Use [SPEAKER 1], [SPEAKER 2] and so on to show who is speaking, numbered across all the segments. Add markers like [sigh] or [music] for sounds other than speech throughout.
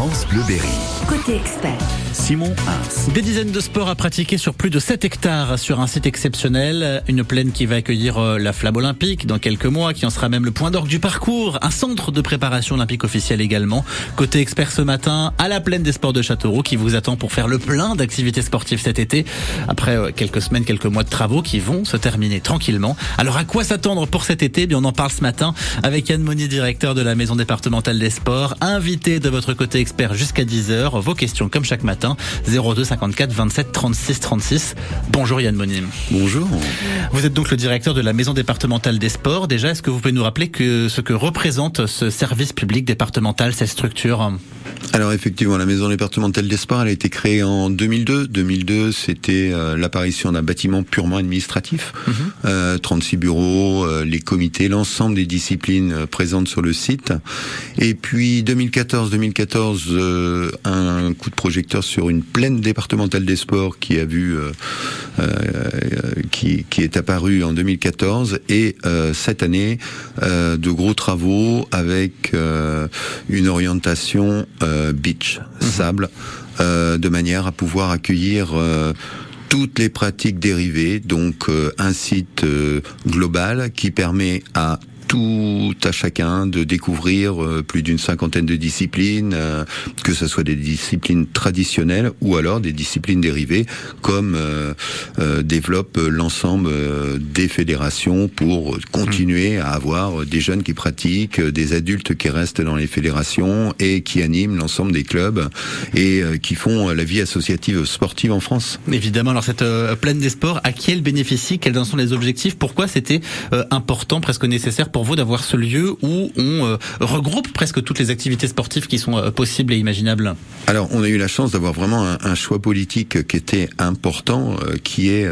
[SPEAKER 1] France Bleu Berry.
[SPEAKER 2] Côté expert.
[SPEAKER 1] Simon Hins.
[SPEAKER 3] Des dizaines de sports à pratiquer sur plus de 7 hectares sur un site exceptionnel. Une plaine qui va accueillir euh, la flamme olympique dans quelques mois, qui en sera même le point d'orgue du parcours. Un centre de préparation olympique officiel également. Côté expert ce matin, à la plaine des sports de Châteauroux qui vous attend pour faire le plein d'activités sportives cet été. Après euh, quelques semaines, quelques mois de travaux qui vont se terminer tranquillement. Alors à quoi s'attendre pour cet été? Bien, on en parle ce matin avec Yann Monnier, directeur de la maison départementale des sports, invité de votre côté expert jusqu'à 10h. Vos questions comme chaque matin 02 54 27 36 36. Bonjour Yann Monnier.
[SPEAKER 4] Bonjour.
[SPEAKER 3] Vous êtes donc le directeur de la maison départementale des sports. Déjà, est-ce que vous pouvez nous rappeler que ce que représente ce service public départemental, cette structure?
[SPEAKER 4] Alors effectivement, la maison départementale des sports, elle a été créée en 2002. 2002, c'était euh, l'apparition d'un bâtiment purement administratif. Euh, 36 bureaux, euh, les comités, l'ensemble des disciplines euh, présentes sur le site. Et puis 2014-2014, euh, un coup de projecteur sur une plaine départementale des sports qui a vu, euh, euh, qui, qui est apparue en 2014. Et cette année, de gros travaux avec une orientation beach, sable, euh, de manière à pouvoir accueillir toutes les pratiques dérivées, donc euh, un site euh, global qui permet à tout à chacun de découvrir euh, plus d'une cinquantaine de disciplines, euh, que ce soit des disciplines traditionnelles ou alors des disciplines dérivées, comme euh, développe l'ensemble des fédérations pour continuer à avoir des jeunes qui pratiquent, des adultes qui restent dans les fédérations et qui animent l'ensemble des clubs et qui font la vie associative sportive en France.
[SPEAKER 3] Évidemment, alors cette plaine des sports, à qui elle bénéficie? Quels en sont les objectifs? Pourquoi c'était important, presque nécessaire pour vous d'avoir ce lieu où on euh, regroupe presque toutes les activités sportives qui sont euh, possibles et imaginables.
[SPEAKER 4] Alors, on a eu la chance d'avoir vraiment un, choix politique qui était important, euh, qui est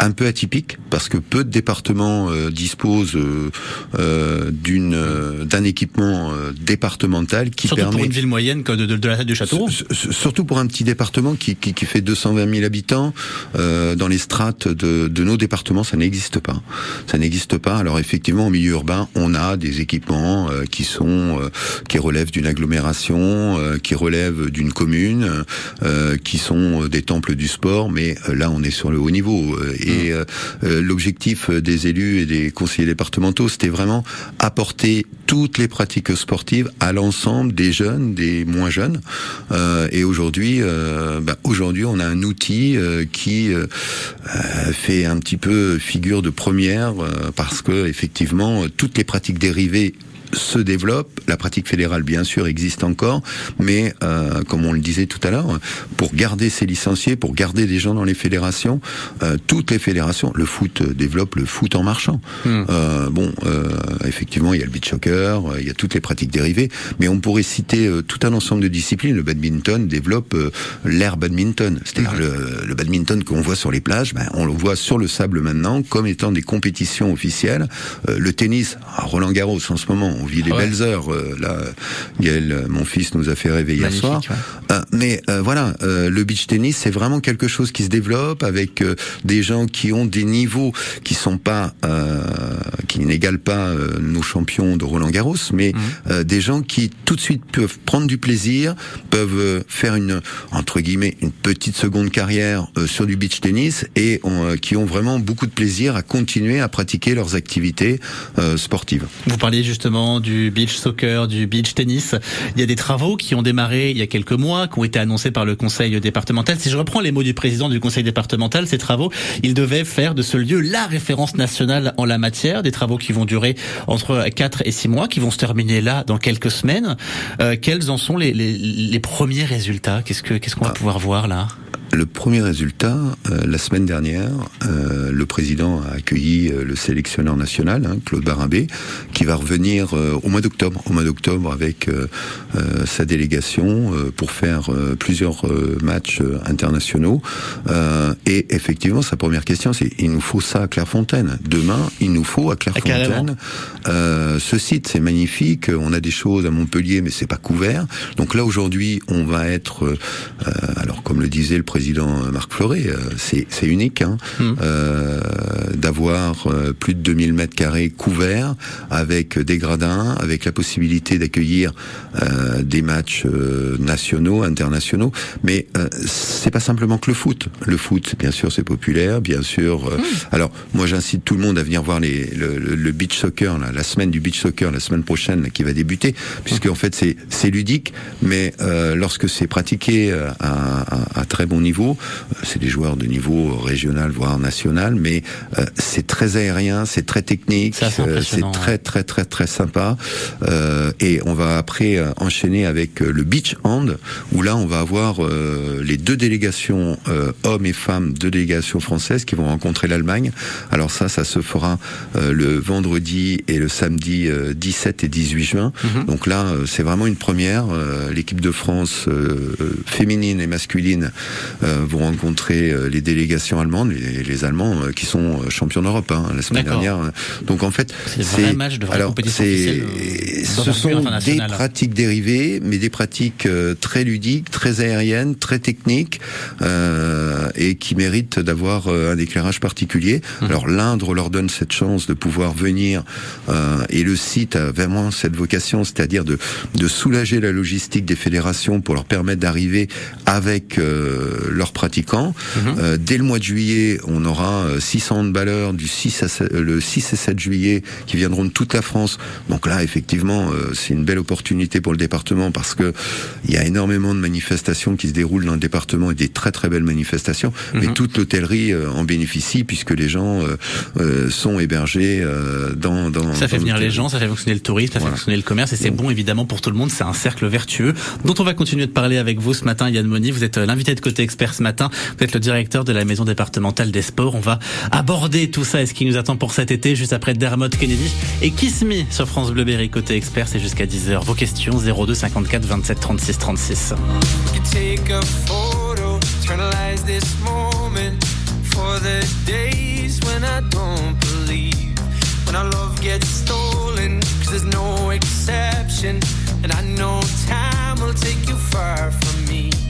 [SPEAKER 4] un peu atypique, parce que peu de départements euh, disposent euh, euh, d'une euh, d'un équipement euh, départemental qui
[SPEAKER 3] Surtout
[SPEAKER 4] permet
[SPEAKER 3] pour une ville moyenne que de, de, de la Châteauroux.
[SPEAKER 4] S- s- Surtout pour un petit département qui, qui, qui fait 220 000 habitants, euh, dans les strates de, de nos départements, ça n'existe pas. Ça n'existe pas. Alors effectivement, au milieu urbain, on a des équipements euh, qui sont euh, qui relèvent d'une agglomération, euh, qui relèvent d'une commune, euh, qui sont des temples du sport. Mais là, on est sur le haut niveau. Et euh, euh, l'objectif des élus et des conseillers départementaux, c'était vraiment apporter toutes les pratiques sportives à l'ensemble des jeunes, des moins jeunes. Euh, et aujourd'hui, euh, bah, aujourd'hui, on a un outil euh, qui euh, euh, fait un petit peu figure de première euh, parce que effectivement, toutes les pratiques dérivées se développent. La pratique fédérale, bien sûr, existe encore, mais euh, comme on le disait tout à l'heure, pour garder ces licenciés, pour garder des gens dans les fédérations, euh, toutes les fédérations, le foot développe le foot en marchant.
[SPEAKER 3] Hmm.
[SPEAKER 4] Euh, bon, euh, effectivement, il y a le beach soccer, euh, il y a toutes les pratiques dérivées, mais on pourrait citer euh, tout un ensemble de disciplines. Le badminton développe euh, l'air badminton, c'est-à-dire le, le badminton qu'on voit sur les plages, ben, on le voit sur le sable maintenant comme étant des compétitions officielles. Euh, le tennis, à Roland Garros en ce moment, on vit les
[SPEAKER 3] ouais.
[SPEAKER 4] belles heures. euh, là, Gaël, euh, mon fils, nous a fait rêver hier soir.
[SPEAKER 3] ouais.
[SPEAKER 4] Euh, mais euh, voilà, euh, le beach tennis, c'est vraiment quelque chose qui se développe avec euh, des gens qui ont des niveaux qui sont pas, euh, qui n'égalent pas euh, nos champions de Roland Garros, mais euh, des gens qui tout de suite peuvent prendre du plaisir, peuvent euh, faire une entre guillemets une petite seconde carrière euh, sur du beach tennis et ont, euh, qui ont vraiment beaucoup de plaisir à continuer à pratiquer leurs activités euh, sportives.
[SPEAKER 3] Vous parliez justement du beach soccer, du beach tennis. Il y a des travaux qui ont démarré il y a quelques mois, qui ont été annoncés par le conseil départemental. Si je reprends les mots du président du conseil départemental, ces travaux, ils devaient faire de ce lieu la référence nationale en la matière. Des travaux qui vont durer entre 4 et 6 mois, qui vont se terminer là dans quelques semaines. Euh, quels en sont les, les, les premiers résultats? Qu'est-ce que qu'est-ce qu'on va pouvoir voir là?
[SPEAKER 4] Le premier résultat, euh, la semaine dernière, euh, le président a accueilli euh, le sélectionneur national, hein, Claude Barabé, qui va revenir euh, au mois d'octobre, au mois d'octobre avec euh, euh, sa délégation euh, pour faire euh, plusieurs euh, matchs internationaux. Euh, et effectivement, sa première question, c'est il nous faut ça à Clairefontaine. Demain, il nous faut à Clairefontaine euh, ce site. C'est magnifique. On a des choses à Montpellier, mais c'est pas couvert. Donc là aujourd'hui, on va être, euh, alors comme le disait le président président Marc Fleuret. c'est unique hein, mmh. d'avoir plus de 2000 mètres carrés couverts avec des gradins, avec la possibilité d'accueillir des matchs nationaux, internationaux. Mais c'est pas simplement que le foot. Le foot, bien sûr, c'est populaire, bien sûr. Mmh. Alors, moi, j'incite tout le monde à venir voir les, le, le beach soccer, là, la semaine du beach soccer, la semaine prochaine, qui va débuter, puisque en fait, c'est c'est ludique, mais euh, lorsque c'est pratiqué euh, à, à, à, très bon niveau, euh, c'est des joueurs de niveau régional voire national, mais euh, c'est très aérien, c'est très technique, c'est très très très très sympa, et on va après enchaîner avec le beach hand, où là on va avoir les deux délégations hommes et femmes, deux délégations françaises qui vont rencontrer l'Allemagne. Alors ça, ça se fera le vendredi et le samedi 17 et 18 juin. Mhm. Donc là, c'est vraiment une première. Euh, l'équipe de France euh, féminine et masculine euh, vont rencontrer les délégations allemandes, les, les Allemands qui sont champions d'Europe hein, la semaine dernière.
[SPEAKER 5] Donc en fait, c'est match de alors c'est
[SPEAKER 4] ce sont des pratiques dérivées, mais des pratiques très ludiques, très aériennes, très techniques et qui méritent d'avoir un éclairage particulier. Mhm. Alors l'Indre leur donne cette chance de pouvoir venir et le site a vraiment cette vocation, c'est-à-dire de, de soulager la logistique des fédérations pour leur permettre d'arriver avec euh, leurs pratiquants. Mhm. Euh, dès le mois de juillet, on aura 600 euh, handballeurs du 6 à le 6 et 7 juillet qui viendront de toute la France. Donc là, effectivement, c'est une belle opportunité pour le département parce que il y a énormément de manifestations qui se déroulent dans le département et des très très belles manifestations. Mais mhm. toute l'hôtellerie en bénéficie puisque les gens sont hébergés dans, dans.
[SPEAKER 5] Ça fait venir les gens, ça fait fonctionner le tourisme, ça fait fonctionner le commerce et c'est bon évidemment pour tout le monde. C'est un cercle vertueux dont on va continuer de parler avec vous ce matin. Yann Moni, vous êtes euh, l'invité de côté expert ce matin. Vous êtes le directeur de la maison départementale des sports. On va aborder tout ça et ce qui nous attend pour cet été juste après Dermot Kennedy et Kiss Me sur France Bleu Berry côté expert. C'est jusqu'à 10h. Vos questions 02 54 27 36 36. there's no exception. And I know time will take you far from me.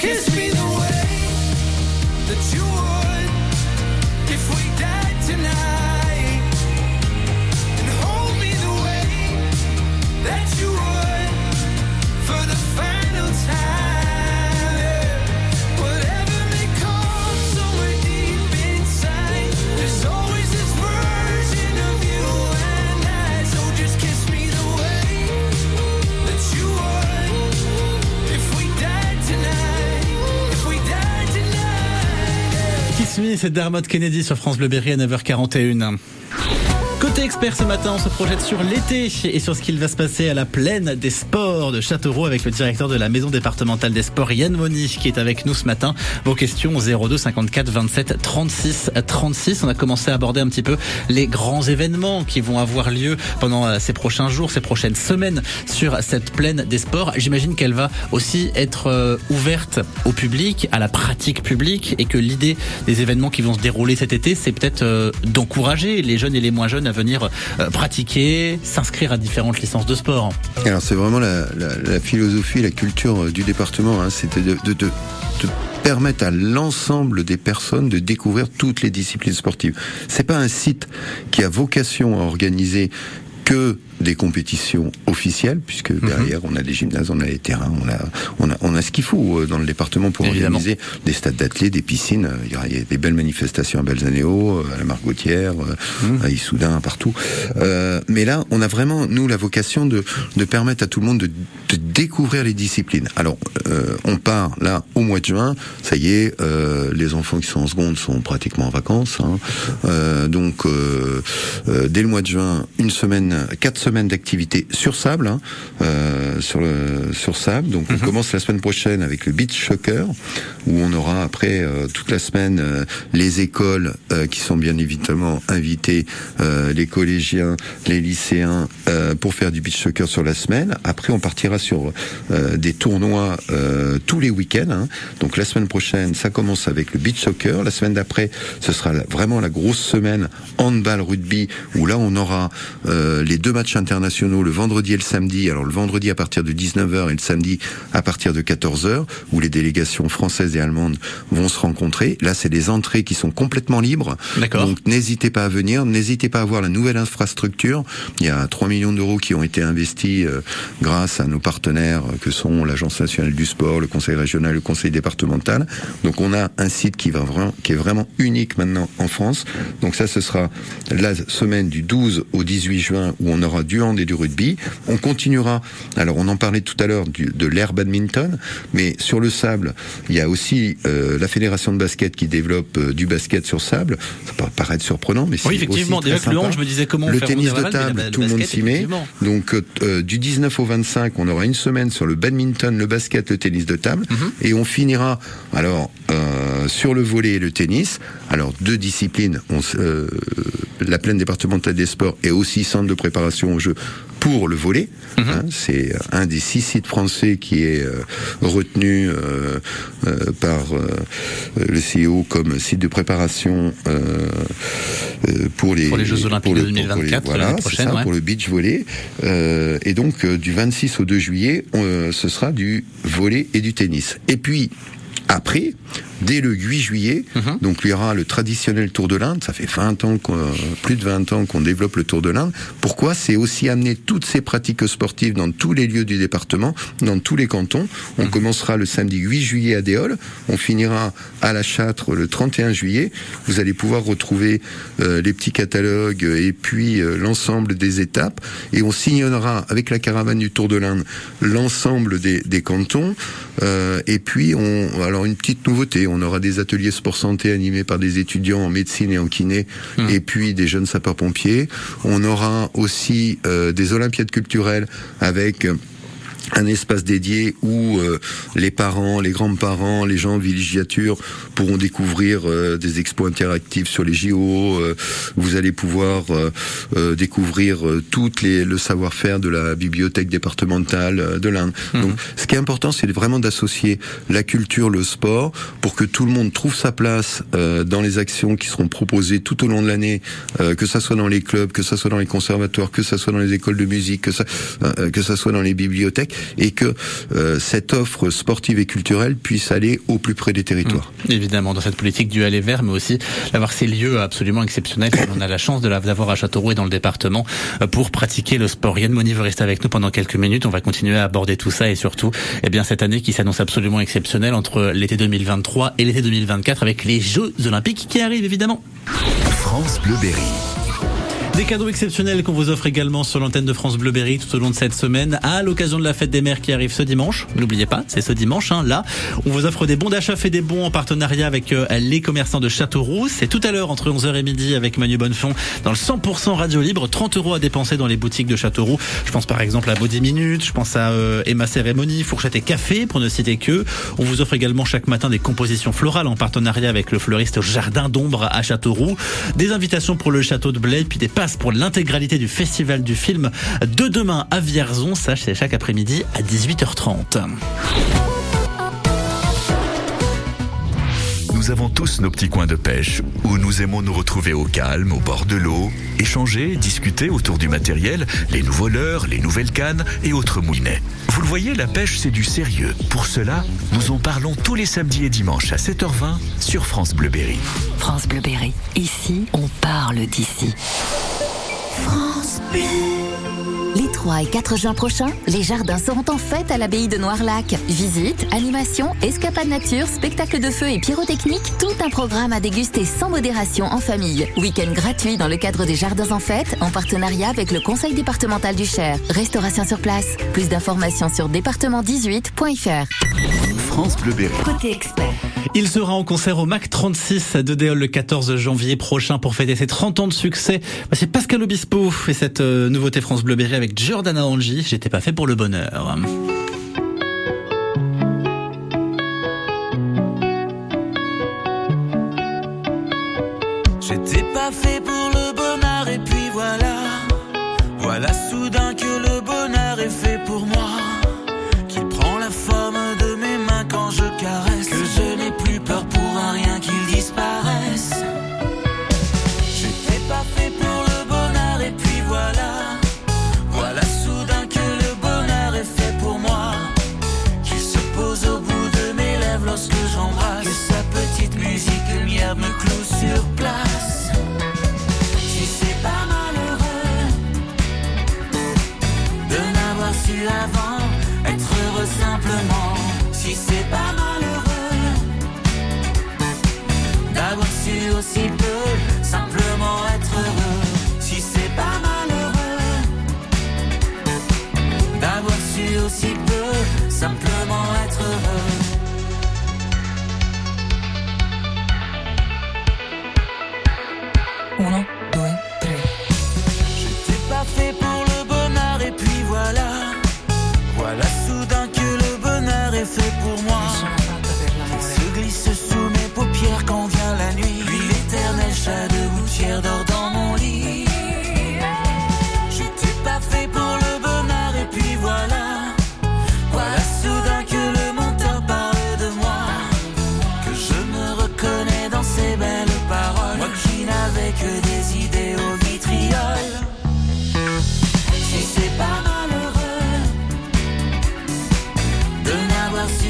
[SPEAKER 5] Kiss me
[SPEAKER 3] Et Dermot Kennedy sur France Bleu Berry à 9h41. Côté expert ce matin, on se projette sur l'été et sur ce qu'il va se passer à la plaine des sports de Châteauroux avec le directeur de la maison départementale des sports Yann Moni qui est avec nous ce matin. Vos questions 02 54 27 36 36. On a commencé à aborder un petit peu les grands événements qui vont avoir lieu pendant euh, ces prochains jours, ces prochaines semaines sur cette plaine des sports. J'imagine qu'elle va aussi être euh, ouverte au public, à la pratique publique et que l'idée des événements qui vont se dérouler cet été, c'est peut-être euh, d'encourager les jeunes et les moins jeunes à venir euh, pratiquer, s'inscrire à différentes licences de sport.
[SPEAKER 4] Alors c'est vraiment la, philosophie, la culture euh, du département, hein. c'était de, de, permettre à l'ensemble des personnes de découvrir toutes les disciplines sportives. C'est pas un site qui a vocation à organiser que des compétitions officielles, puisque mhm. derrière on a des gymnases, on a les terrains, on a on a, on a ce qu'il faut euh, dans le département pour organiser des stades d'athlètes, des piscines. Euh, il y, a, des belles manifestations à Belzaneo, euh, à la Margotière, mhm. à Issoudun, partout. Euh, mais là, on a vraiment nous la vocation de de permettre à tout le monde de, de découvrir les disciplines. Alors, euh, on part là au mois de juin. Ça y est, euh, les enfants qui sont en seconde sont pratiquement en vacances. Hein. donc, dès le mois de juin, une semaine, quatre semaines semaine d'activité sur sable, hein, euh, sur le sur sable. Donc on mhm. commence la semaine prochaine avec le beach soccer, où on aura après euh, toute la semaine euh, les écoles euh, qui sont bien évidemment invitées, les collégiens, les lycéens pour faire du beach soccer sur la semaine. Après on partira sur des tournois tous les week-ends. Hein. Donc la semaine prochaine ça commence avec le beach soccer. La semaine d'après ce sera vraiment la grosse semaine handball rugby où là on aura les deux matchs internationaux le vendredi et le samedi. Alors le vendredi à partir de 19h et le samedi à partir de 14h, où les délégations françaises et allemandes vont se rencontrer. Là, c'est des entrées qui sont complètement libres. Donc n'hésitez pas à venir, n'hésitez pas à voir la nouvelle infrastructure. Il y a 3 millions d'euros qui ont été investis euh, grâce à nos partenaires euh, que sont l'Agence nationale du sport, le Conseil régional, le Conseil départemental. Donc on a un site qui va vraiment, qui est vraiment unique maintenant en France. Donc ça, ce sera la semaine du 12 au 18 juin où on aura du hand et du rugby. On continuera, alors on en parlait tout à l'heure de l'air badminton, mais sur le sable, il y a aussi euh, la fédération de basket qui développe euh, du basket sur sable. Ça peut paraître surprenant, mais c'est oui, effectivement. Déjà le hand, je me disais comment le tennis de table, tout le monde s'y met. Donc euh, du 19 au 25, on aura une semaine sur le badminton, le basket, le tennis de table, mhm. et on finira alors sur le volet et le tennis. Alors deux disciplines. On, la plaine départementale des sports est aussi centre de préparation aux Jeux pour le volet. Mhm. Hein, c'est un des six sites français qui est euh, retenu euh, euh, par le CEO comme site de préparation pour les,
[SPEAKER 3] pour les Jeux Olympiques de 2024
[SPEAKER 4] voilà, prochaine, pour le beach volley. et donc du 26 au 2 juillet, ce sera du volet et du tennis. Et puis après, dès le 8 juillet, mhm. donc il y aura le traditionnel Tour de l'Inde. Ça fait 20 ans, plus de 20 ans qu'on développe le Tour de l'Inde. Pourquoi C'est aussi amener toutes ces pratiques sportives dans tous les lieux du département, dans tous les cantons? On mhm. commencera le samedi 8 juillet à Déol, on finira à La Châtre le 31 juillet. Vous allez pouvoir retrouver euh, les petits catalogues et puis euh, l'ensemble des étapes. Et on signera avec la caravane du Tour de l'Inde l'ensemble des, des, cantons. Euh, et puis on, alors une petite nouveauté on aura des ateliers sport santé animés par des étudiants en médecine et en kiné, mmh. et puis des jeunes sapeurs-pompiers. On aura aussi euh, des olympiades culturelles avec un espace dédié où euh, les parents, les grands-parents, les gens en villégiature pourront découvrir euh, des expos interactifs sur les JO. Euh, vous allez pouvoir découvrir tout les, le savoir-faire de la bibliothèque départementale de l'Inde. Mhm. Donc, ce qui est important, c'est vraiment d'associer la culture, le sport, pour que tout le monde trouve sa place dans les actions qui seront proposées tout au long de l'année, que ça soit dans les clubs, que ça soit dans les conservatoires, que ça soit dans les écoles de musique, que ça, que ça soit dans les bibliothèques et que euh, cette offre sportive et culturelle puisse aller au plus près des territoires.
[SPEAKER 3] Mmh. Évidemment, dans cette politique du aller vert, mais aussi d'avoir ces lieux absolument exceptionnels. On a la chance de l'avoir à Châteauroux et dans le département euh, pour pratiquer le sport. Yann Moni veut rester avec nous pendant quelques minutes. On va continuer à aborder tout ça et surtout, eh bien, cette année qui s'annonce absolument exceptionnelle entre l'été 2023 et l'été 2024 avec les Jeux Olympiques qui arrivent évidemment.
[SPEAKER 1] France Bleu
[SPEAKER 3] Des cadeaux exceptionnels qu'on vous offre également sur l'antenne de France Bleuberry tout au long de cette semaine à l'occasion de la fête des mères qui arrive ce dimanche. N'oubliez pas, c'est ce dimanche. Hein, là, on vous offre des bons d'achat fait des bons en partenariat avec euh, les commerçants de Châteauroux. C'est tout à l'heure entre 11h et midi avec Manu Bonnefond dans le 100% radio libre. 30 euros à dépenser dans les boutiques de Châteauroux. Je pense par exemple à Body Minute, je pense à euh, Emma Cérémonie, Fourchette et Café pour ne citer que. On vous offre également chaque matin des compositions florales en partenariat avec le fleuriste Jardin d'Ombre à Châteauroux. Des invitations pour le château de Blaye puis des passes pour l'intégralité du festival du film de demain à Vierzon. Ça, chaque après-midi à 18h30.
[SPEAKER 1] Nous avons tous nos petits coins de pêche où nous aimons nous retrouver au calme, au bord de l'eau, échanger, discuter autour du matériel, les nouveaux leurres, les nouvelles cannes et autres moulinets. Vous le voyez, la pêche, c'est du sérieux. Pour cela, nous en parlons tous les samedis et dimanches à 7h20 sur France Bleuberry.
[SPEAKER 2] France Bleuberry. Ici, on parle d'ici. France Bleu. Les 3 et 4 juin prochains, les jardins seront en fête à l'abbaye de Noirlac. Visite, animation, escapade nature, spectacle de feu et pyrotechnique, tout un programme à déguster sans modération en famille. Week-end gratuit dans le cadre des jardins en fête, en partenariat avec le conseil départemental du Cher. Restauration sur place. Plus d'informations sur département18.fr.
[SPEAKER 1] France Bleuberry.
[SPEAKER 2] Côté expert.
[SPEAKER 3] Il sera en concert au MAC 36 de Déol le 14 janvier prochain pour fêter ses 30 ans de succès. C'est Pascal Obispo et cette euh, nouveauté France Bleuberry avec Giordana Angie. J'étais pas fait pour le bonheur.
[SPEAKER 6] J'étais pas fait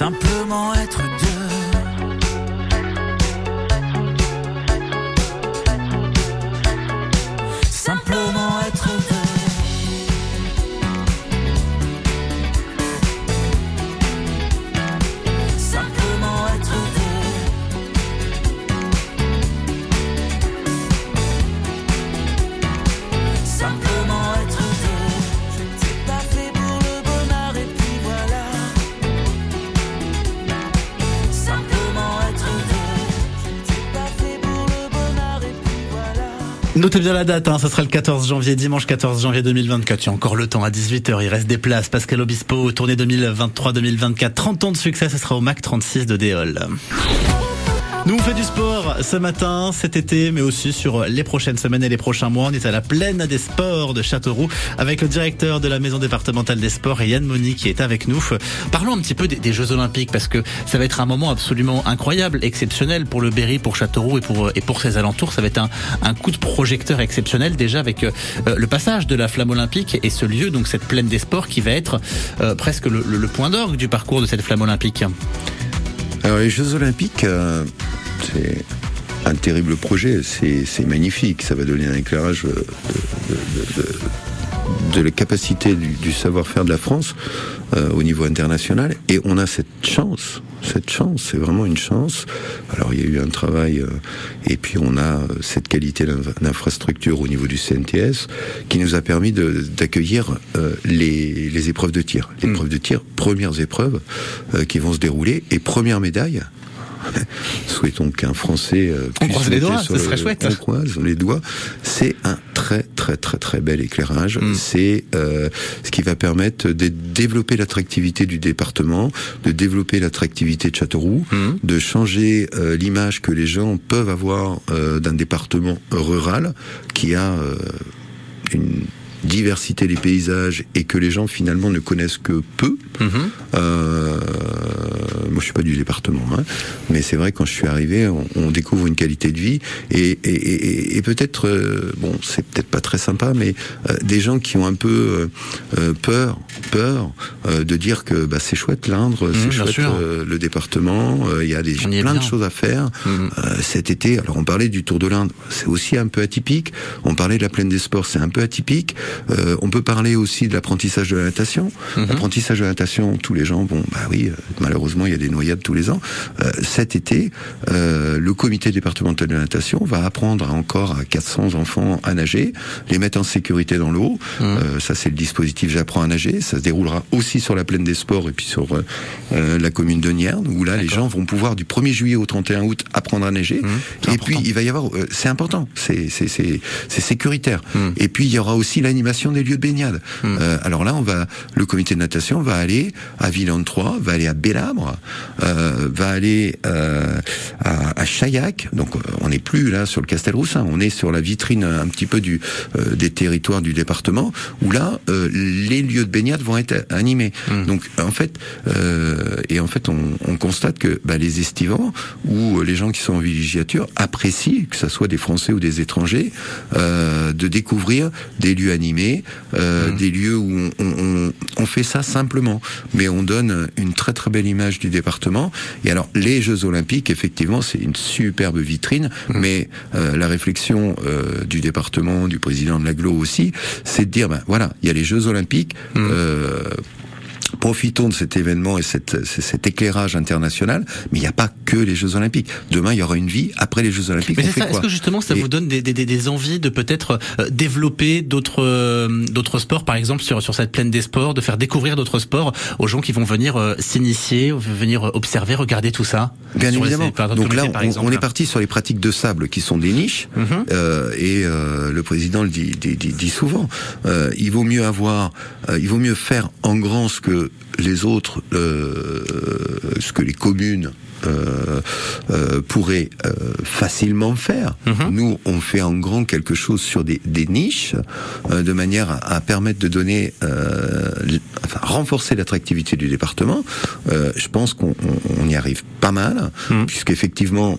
[SPEAKER 6] Simplement être
[SPEAKER 3] Notez bien la date, hein, ça sera le 14 janvier, dimanche 14 janvier 2024. Il y encore le temps à 18h, il reste des places. Pascal Obispo, tournée 2023-2024, 30 ans de succès, ce sera au MAC 36 de Déol. Nous on fait du sport ce matin, cet été, mais aussi sur les prochaines semaines et les prochains mois. On est à la plaine des sports de Châteauroux avec le directeur de la maison départementale des sports, Yann Moni, qui est avec nous. Parlons un petit peu des, Jeux Olympiques parce que ça va être un moment absolument incroyable, exceptionnel pour le Berry, pour Châteauroux et pour, et pour ses alentours. Ça va être un, un coup de projecteur exceptionnel déjà avec euh, le passage de la flamme olympique et ce lieu, donc cette plaine des sports qui va être euh, presque le, le point d'orgue du parcours de cette flamme olympique.
[SPEAKER 4] Alors les Jeux Olympiques, euh, c'est un terrible projet, c'est magnifique, ça va donner un éclairage euh, de, la capacité du, savoir-faire de la France euh, au niveau international, et on a cette chance, cette chance, c'est vraiment une chance. Alors il y a eu un travail, et puis on a cette qualité d'infrastructure au niveau du CNTS qui nous a permis d'accueillir les, les, épreuves de tir. Les hmm. épreuves de tir, premières épreuves qui vont se dérouler, et première médaille, [laughs] Souhaitons qu'un Français euh,
[SPEAKER 3] puisse croise les doigts, serait chouette.
[SPEAKER 4] On croise les doigts. C'est un très très très très bel éclairage. Mm. C'est euh, ce qui va permettre de développer l'attractivité du département, de développer l'attractivité de Châteauroux, mm. de changer euh, l'image que les gens peuvent avoir d'un département rural qui a une diversité des paysages et que les gens finalement ne connaissent que peu. Mm-hmm. Euh, moi, je suis pas du département, hein, mais c'est vrai quand je suis arrivé, on, découvre une qualité de vie et, et, et, et peut-être, euh, bon, c'est peut-être pas très sympa, mais euh, des gens qui ont un peu euh, peur, peur de dire que bah, c'est chouette l'Indre,
[SPEAKER 3] mmh,
[SPEAKER 4] c'est chouette le département, il y a des, plein de choses à faire. Mmh. cet été, alors on parlait du Tour de l'Inde, c'est aussi un peu atypique. On parlait de la plaine des sports, c'est un peu atypique. On peut parler aussi de l'apprentissage de la natation. Mmh. L'apprentissage de la natation, tous les gens, bon, bah oui, malheureusement, il y a des noyades tous les ans. Euh, cet été, euh, le comité départemental de natation va apprendre encore à 400 enfants à nager, les mettre en sécurité dans l'eau. Mmh. Euh, ça, c'est le dispositif J'apprends à nager. Ça se déroulera aussi sur la plaine des sports et puis sur la commune de Nierne, où là, les gens vont pouvoir du 1er juillet au 31 août apprendre à nager. Mmh. et puis, il va y avoir, c'est important, c'est sécuritaire. Et puis, il y aura aussi des lieux de baignade. alors là, on va, le comité de natation va aller à Villan 3, va aller à Bélabre, euh, va aller euh, à, à, Chaillac. Donc euh, on n'est plus là sur le Castel-Roussin, on est sur la vitrine un petit peu du des territoires du département où là les lieux de baignade vont être animés. Mmh. Donc en fait et en fait on, on constate que bah, les estivants ou les gens qui sont en villégiature apprécient que ce soit des Français ou des étrangers de découvrir des lieux animés, mmh. des lieux où on, on, on fait ça simplement, mais on donne une très très belle image du département. Et alors, les Jeux Olympiques, effectivement, c'est une superbe vitrine, mmh. mais euh, la réflexion euh, du département, du président de l'aglo aussi, c'est de dire, ben voilà, il y a les Jeux Olympiques. Mmh. Profitons de cet événement et cette, cet éclairage international, mais il n'y a pas que les Jeux Olympiques. Demain, il y aura une vie après les Jeux Olympiques.
[SPEAKER 3] Mais. Est-ce que justement, ça vous donne des, des, des, envies de peut-être euh, développer d'autres euh, d'autres sports, par exemple sur sur cette plaine des sports, de faire découvrir d'autres sports aux gens qui vont venir euh, s'initier, venir observer, regarder tout ça?
[SPEAKER 4] Bien évidemment. Donc là, on, est parti sur les pratiques de sable qui sont des niches, mhm. euh, et le président le dit, dit, dit, dit souvent. Il vaut mieux avoir, il vaut mieux faire en grand ce que les autres, euh, ce que les communes pourrait euh, facilement faire. Mhm. Nous, on fait en grand quelque chose sur des, des niches, euh, de manière à, à, permettre de donner, enfin, renforcer l'attractivité du département. je pense qu'on on, y arrive pas mal, mhm. puisqu'effectivement,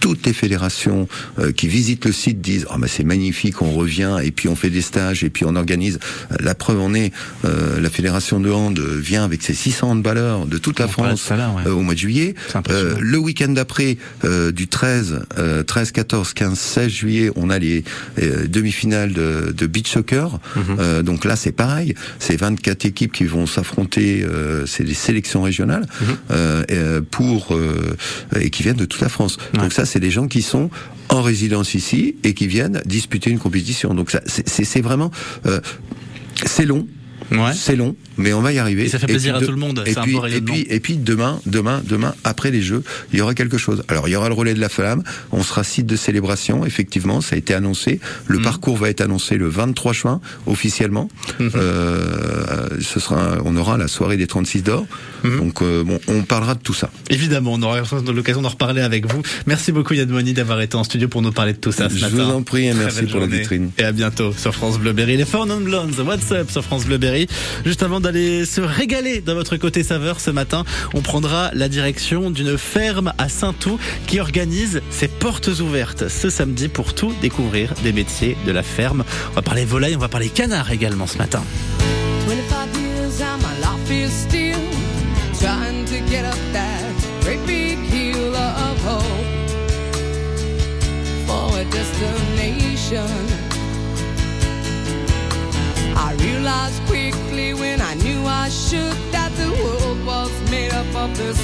[SPEAKER 4] toutes les fédérations qui visitent le site disent oh, bah, c'est magnifique, on revient, et puis on fait des stages, et puis on organise. La preuve en est, la fédération de hand vient avec ses 600 handballeurs de toute la France au mois de juillet. Euh, le week-end d'après, euh, du 13, 13, 14, 15, 16 juillet, on a les euh, demi-finales de, de, beach soccer. Mhm. donc là, c'est pareil. C'est 24 équipes qui vont s'affronter. c'est des sélections régionales mhm. pour et qui viennent de toute la France. Donc ça, c'est des gens qui sont en résidence ici et qui viennent disputer une compétition. Donc ça, c'est vraiment c'est long,
[SPEAKER 3] Ouais.
[SPEAKER 4] C'est long, mais on va y arriver.
[SPEAKER 3] Et ça fait plaisir
[SPEAKER 4] puis
[SPEAKER 3] à tout le monde,
[SPEAKER 4] Et puis, et puis, et puis demain, demain, demain, après les Jeux, il y aura quelque chose. Alors il y aura le relais de la flamme. On sera site de célébration. Effectivement, ça a été annoncé. Le
[SPEAKER 3] Mhm.
[SPEAKER 4] parcours va être annoncé le 23 juin officiellement.
[SPEAKER 3] Mhm.
[SPEAKER 4] Euh, ce sera, on aura la soirée des 36 d'or.
[SPEAKER 3] Mhm.
[SPEAKER 4] Donc euh, bon, on parlera de tout ça.
[SPEAKER 3] Évidemment, on aura l'occasion d'en reparler avec vous. Merci beaucoup Yann Moini d'avoir été en studio pour nous parler de tout ça ce
[SPEAKER 4] Je
[SPEAKER 3] matin.
[SPEAKER 4] vous en prie et merci pour la vitrine.
[SPEAKER 3] Et à bientôt sur France Bleu Berry. Les Four Non Blondes, what's up sur France Bleu Berry. Juste avant d'aller se régaler dans votre côté saveur ce matin, on prendra la direction d'une ferme à Saint-Tout qui organise ses portes ouvertes ce samedi pour tout découvrir des métiers de la ferme. On va parler volaille, on va parler canard également ce matin.
[SPEAKER 7] 25 realized quickly when I knew I should. That the world was made up of this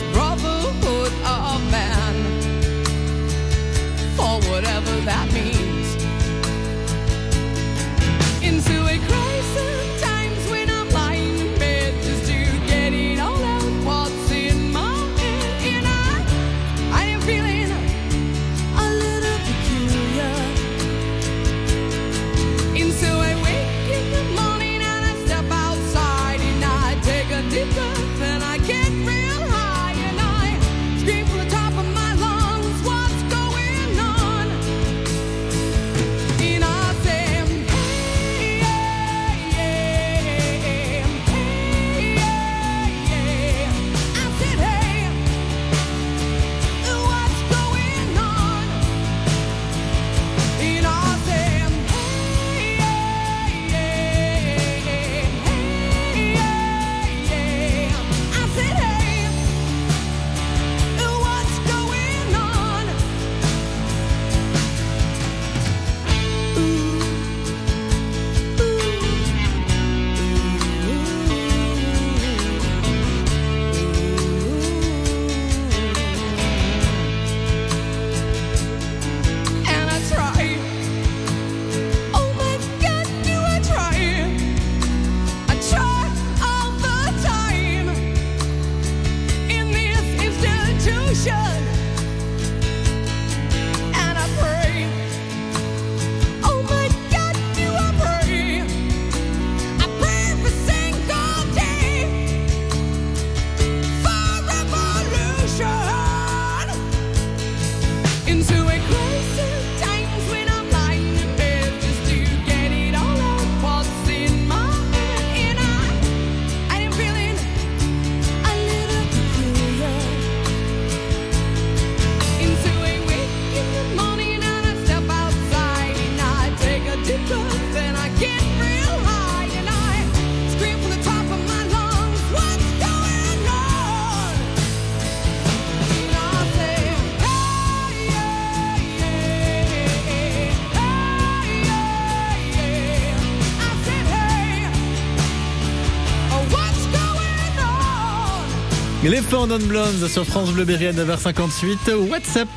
[SPEAKER 3] Non Blondes sur France Bleu Berry à 9h58. WhatsApp.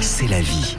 [SPEAKER 8] C'est la vie.